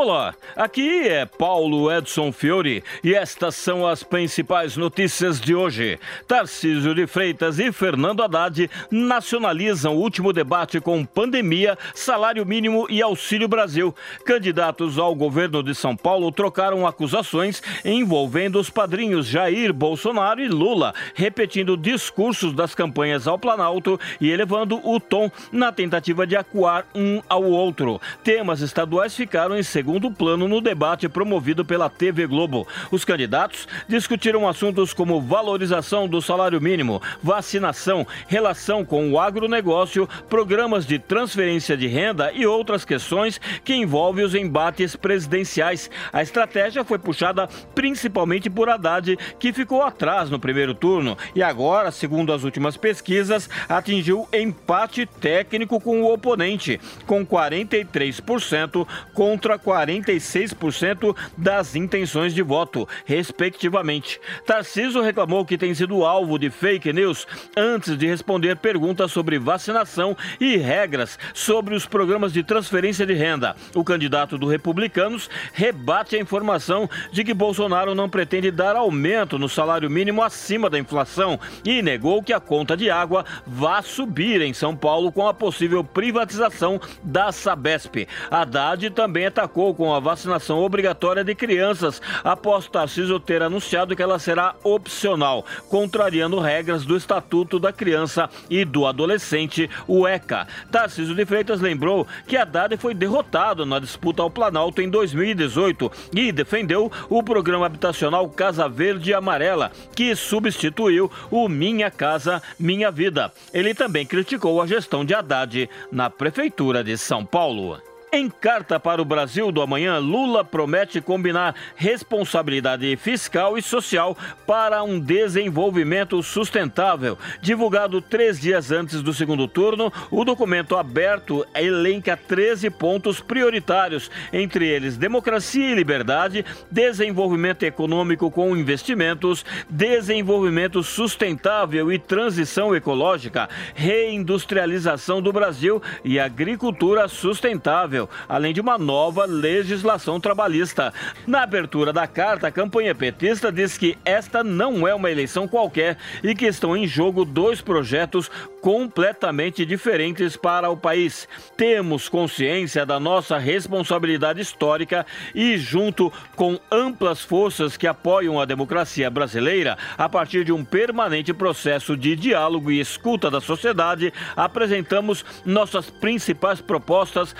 Olá, aqui é Paulo Edson Fiore e estas são as principais notícias de hoje. Tarcísio de Freitas e Fernando Haddad nacionalizam o último debate com pandemia, salário mínimo e Auxílio Brasil. Candidatos ao governo de São Paulo trocaram acusações envolvendo os padrinhos Jair Bolsonaro e Lula, repetindo discursos das campanhas ao Planalto e elevando o tom na tentativa de acuar um ao outro. Temas estaduais ficaram em segundo segundo plano no debate promovido pela TV Globo. Os candidatos discutiram assuntos como valorização do salário mínimo, vacinação, relação com o agronegócio, programas de transferência de renda e outras questões que envolvem os embates presidenciais. A estratégia foi puxada principalmente por Haddad, que ficou atrás no primeiro turno e agora, segundo as últimas pesquisas, atingiu empate técnico com o oponente, com 43% contra 40%. 46% das intenções de voto, respectivamente. Tarciso reclamou que tem sido alvo de fake news antes de responder perguntas sobre vacinação e regras sobre os programas de transferência de renda. O candidato do Republicanos rebate a informação de que Bolsonaro não pretende dar aumento no salário mínimo acima da inflação e negou que a conta de água vá subir em São Paulo com a possível privatização da Sabesp. Haddad também atacou com a vacinação obrigatória de crianças, após Tarcísio ter anunciado que ela será opcional, contrariando regras do Estatuto da Criança e do Adolescente, o ECA. Tarcísio de Freitas lembrou que Haddad foi derrotado na disputa ao Planalto em 2018 e defendeu o programa habitacional Casa Verde e Amarela, que substituiu o Minha Casa Minha Vida. Ele também criticou a gestão de Haddad na Prefeitura de São Paulo. Em carta para o Brasil do amanhã, Lula promete combinar responsabilidade fiscal e social para um desenvolvimento sustentável. Divulgado três dias antes do segundo turno, o documento aberto elenca 13 pontos prioritários, entre eles democracia e liberdade, desenvolvimento econômico com investimentos, desenvolvimento sustentável e transição ecológica, reindustrialização do Brasil e agricultura sustentável além de uma nova legislação trabalhista. Na abertura da carta, a campanha petista diz que esta não é uma eleição qualquer e que estão em jogo dois projetos completamente diferentes para o país. Temos consciência da nossa responsabilidade histórica e, junto com amplas forças que apoiam a democracia brasileira, a partir de um permanente processo de diálogo e escuta da sociedade, apresentamos nossas principais propostas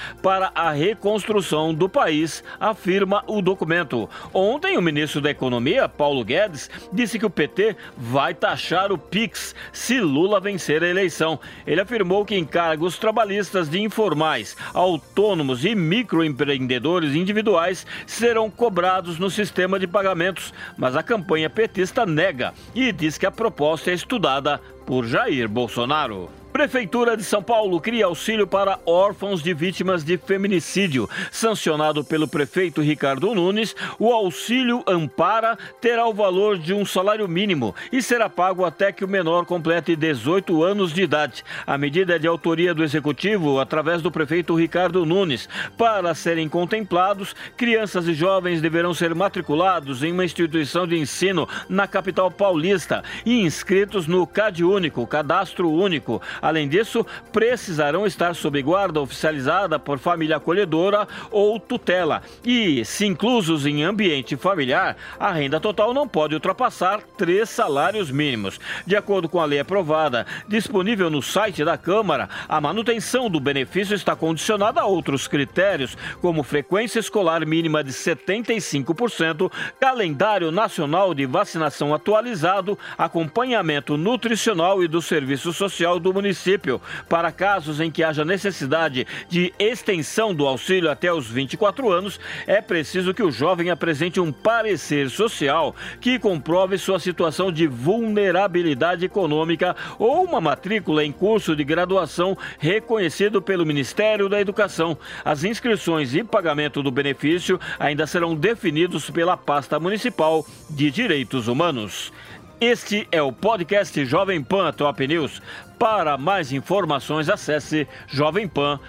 a reconstrução do país, afirma o documento. Ontem, o ministro da Economia, Paulo Guedes, disse que o PT vai taxar o PIX se Lula vencer a eleição. Ele afirmou que encargos trabalhistas de informais, autônomos e microempreendedores individuais serão cobrados no sistema de pagamentos, mas a campanha petista nega e diz que a proposta é estudada por Jair Bolsonaro Prefeitura de São Paulo cria auxílio para órfãos de vítimas de feminicídio. Sancionado pelo prefeito Ricardo Nunes, o auxílio Ampara terá o valor de um salário mínimo e será pago até que o menor complete 18 anos de idade. A medida é de autoria do executivo através do prefeito Ricardo Nunes. Para serem contemplados, crianças e jovens deverão ser matriculados em uma instituição de ensino na capital paulista e inscritos no CAD Único, Cadastro Único. Além disso, precisarão estar sob guarda oficializada por família acolhedora ou tutela. E, se inclusos em ambiente familiar, a renda total não pode ultrapassar três salários mínimos. De acordo com a lei aprovada, disponível no site da Câmara, a manutenção do benefício está condicionada a outros critérios, como frequência escolar mínima de 75%, calendário nacional de vacinação atualizado, acompanhamento nutricional e do serviço social do município município. Para casos em que haja necessidade de extensão do auxílio até os 24 anos, é preciso que o jovem apresente um parecer social que comprove sua situação de vulnerabilidade econômica ou uma matrícula em curso de graduação reconhecido pelo Ministério da Educação. As inscrições e pagamento do benefício ainda serão definidos pela pasta municipal de Direitos Humanos. Este é o podcast Jovem Pan Top News. Para mais informações, acesse jovempan.com.br.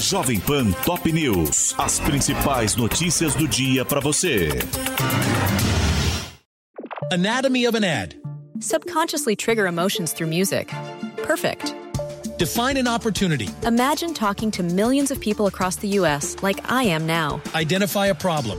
Jovem Pan Top News. As principais notícias do dia para você. Anatomy of an ad. Subconsciously trigger emotions through music. Perfect. Define an opportunity. Imagine talking to millions of people across the U.S. like I am now. Identify a problem.